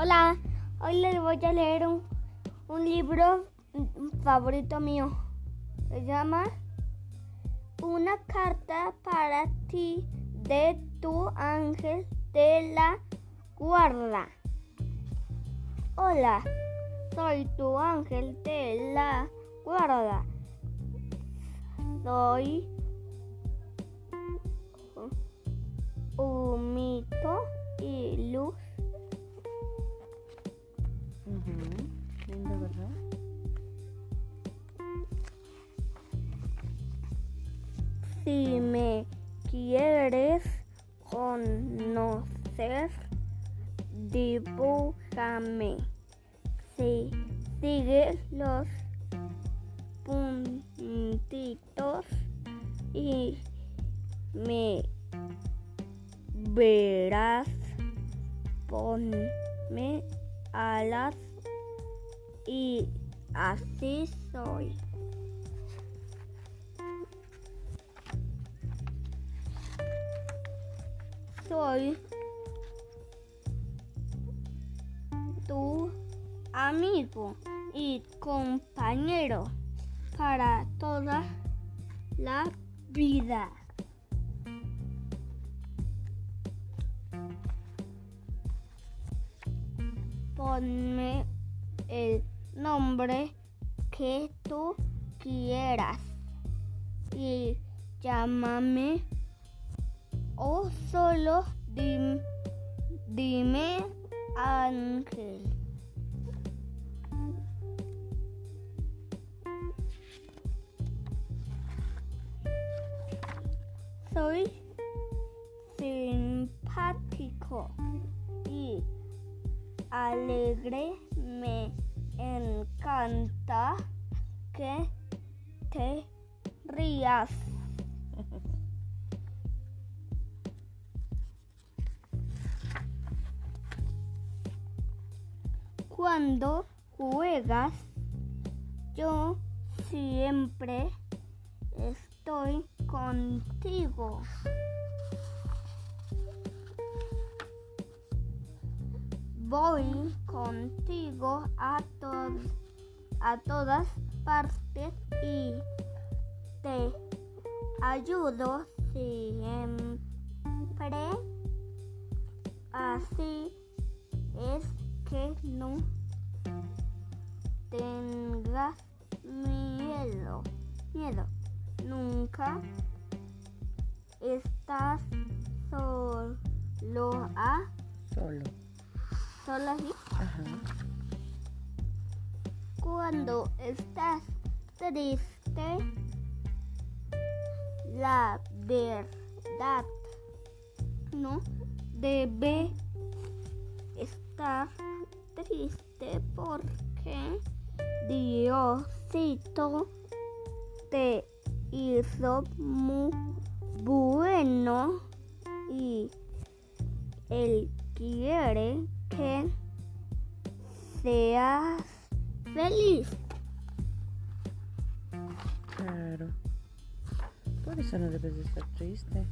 Hola, hoy les voy a leer un, un libro favorito mío. Se llama Una carta para ti de tu ángel de la guarda. Hola, soy tu ángel de la guarda. Soy humito y luz. Si me quieres conocer, dibújame. Si sigue los puntitos y me verás, ponme alas y así soy. Soy tu amigo y compañero para toda la vida. Ponme el nombre que tú quieras y llámame o solo dim- dime ángel. Soy simpático y alegre. Me encanta que te rías. Cuando juegas, yo siempre estoy contigo. Voy contigo a, to- a todas partes y te ayudo siempre. Así es que no tengas miedo. Miedo. Nunca estás solo a Solo. solo así. Ajá. Cuando estás triste, la verdad no debe estar triste porque Diosito te hizo muy bueno y Él quiere que seas feliz. Claro. Por eso no debes de estar triste.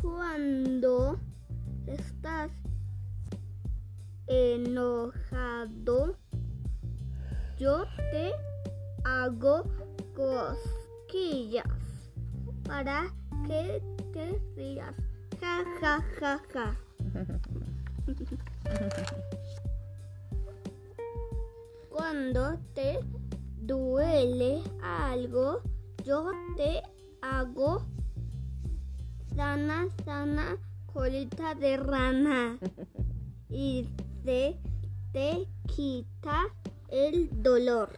Cuando estás enojado, yo te hago cosquillas para que te rías. Ja, ja, ja, ja. Cuando te duele algo, yo te hago sana, sana, colita de rana. Y te quita el dolor.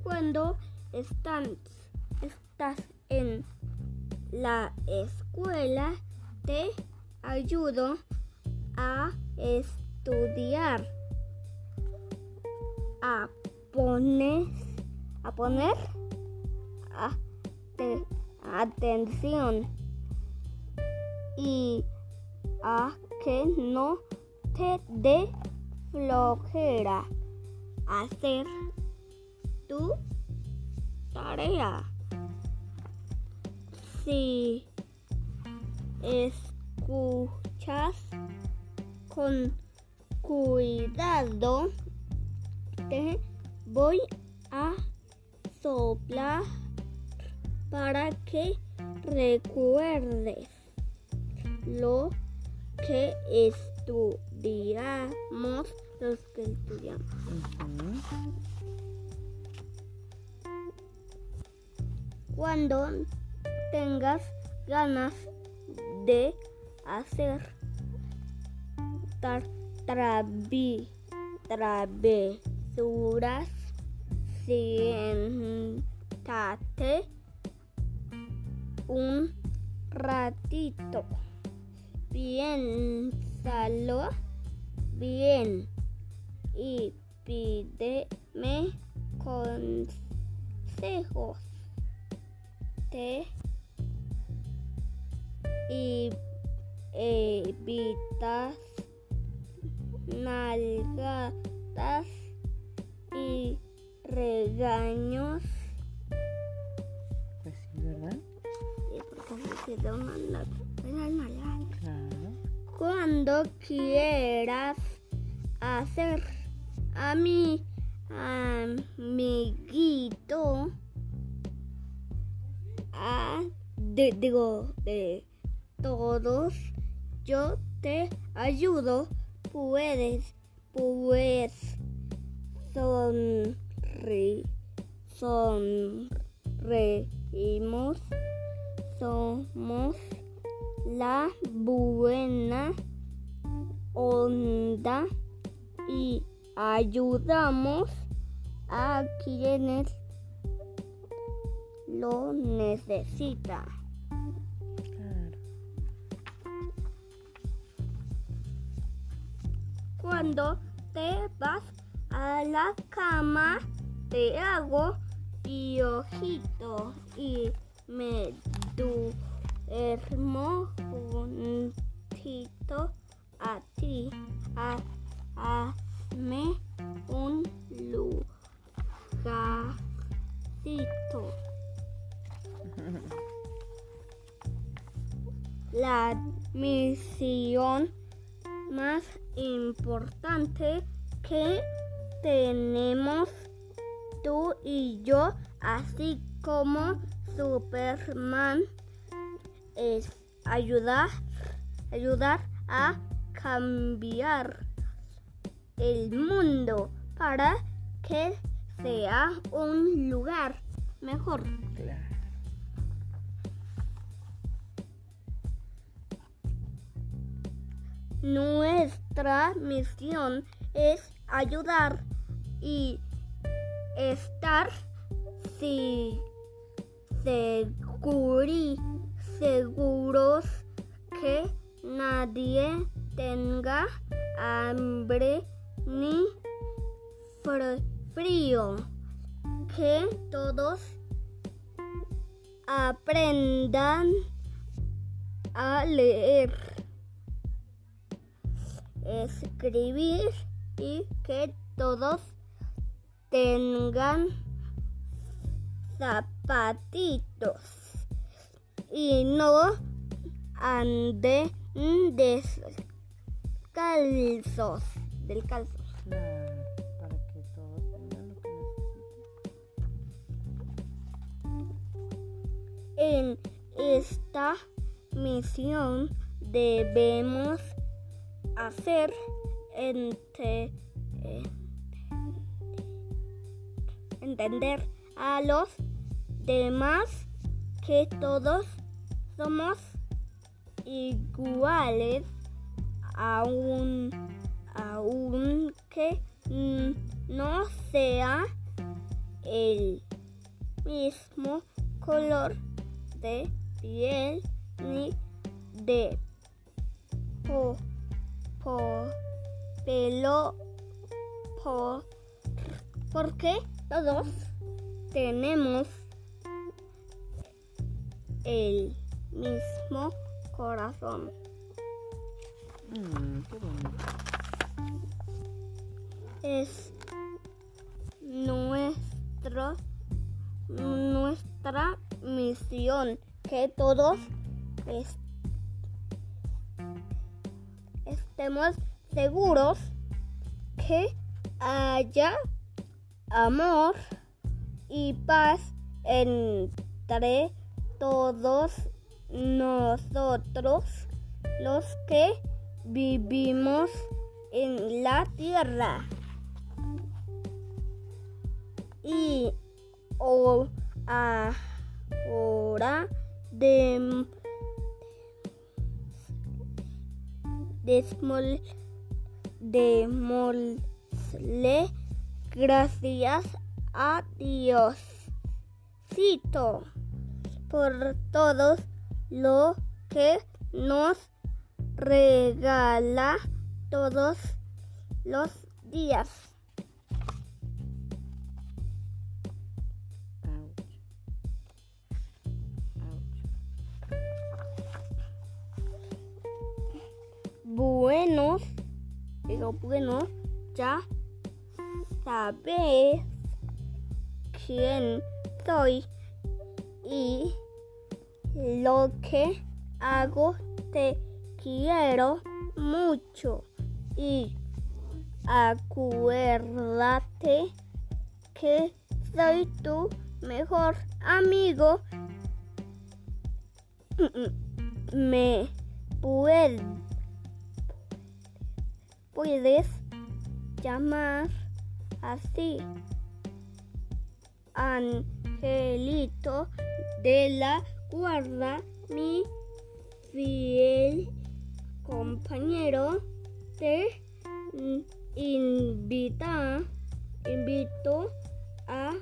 Cuando están, estás en la escuela, te ayudo a estudiar, a poner, a poner a- te- atención y a que no te dé flojera hacer tu tarea. Si escuchas con cuidado, te voy a soplar para que recuerdes lo que estudiamos, los que estudiamos. Cuando tengas ganas de hacer tar- travi- travesuras, siéntate un ratito. Piénsalo bien y pídeme consejos. Te y evitas nalgadas y regaños. Pues sí, ¿verdad? Sí, porque me quedó una nal- una nalgada. Cuando quieras hacer. A mi amiguito, a, de, digo, de todos, yo te ayudo, puedes, pues, sonri, sonreímos, somos la buena onda y ayudamos a quienes lo necesitan. Claro. Cuando te vas a la cama, te hago piojito y me duermo juntito a ti. Ha- Hazme un lugarcito. La misión más importante que tenemos tú y yo, así como Superman, es ayudar, ayudar a cambiar el mundo para que sea un lugar mejor. Claro. Nuestra misión es ayudar y estar si- seguri- seguros que nadie tenga hambre ni fr- frío. Que todos aprendan a leer escribir y que todos tengan zapatitos y no anden descalzos, descalzos. Claro. Para que todos tengan lo que necesitan. En esta misión debemos hacer ente- eh, entender a los demás que todos somos iguales aun, aunque no sea el mismo color de piel ni de po- po- pelo po- porque todos tenemos el mismo corazón. Mm, qué es nuestro nuestra misión que todos es- estemos seguros que haya amor y paz entre todos nosotros los que vivimos en la tierra. Y ahora de démosle gracias a Dios por todo lo que nos regala todos los días. Buenos, digo bueno, ya sabes quién soy y lo que hago te quiero mucho y acuérdate que soy tu mejor amigo. Me puedes, llamar así. Angelito de la guarda, mi fiel compañero, te invita, invito a,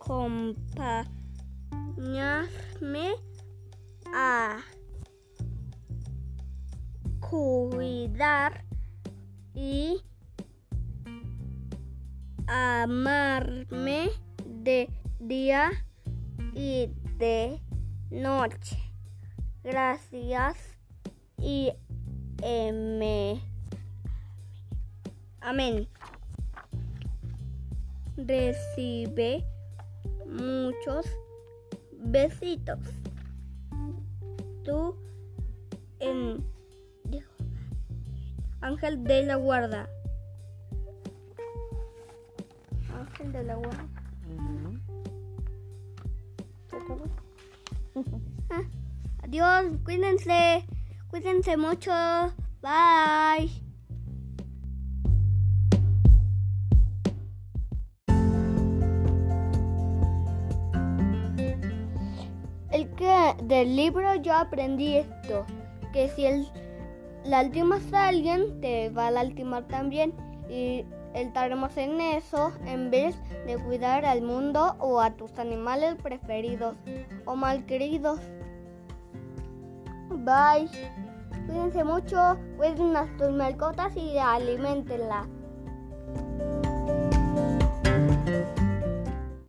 acompañarme a cuidar y amarme de día y de noche. Gracias y me amén. Recibe muchos besitos. Tú en Ángel de la guarda. Ángel de la guarda. Ah, adiós, cuídense, cuídense mucho. Bye. El que del libro yo aprendí esto, que si el, la última es alguien, te va a lastimar también y estaremos en eso en vez de cuidar al mundo o a tus animales preferidos o mal queridos. Bye. Cuídense mucho, cuiden a tus mascotas y alimentenlas.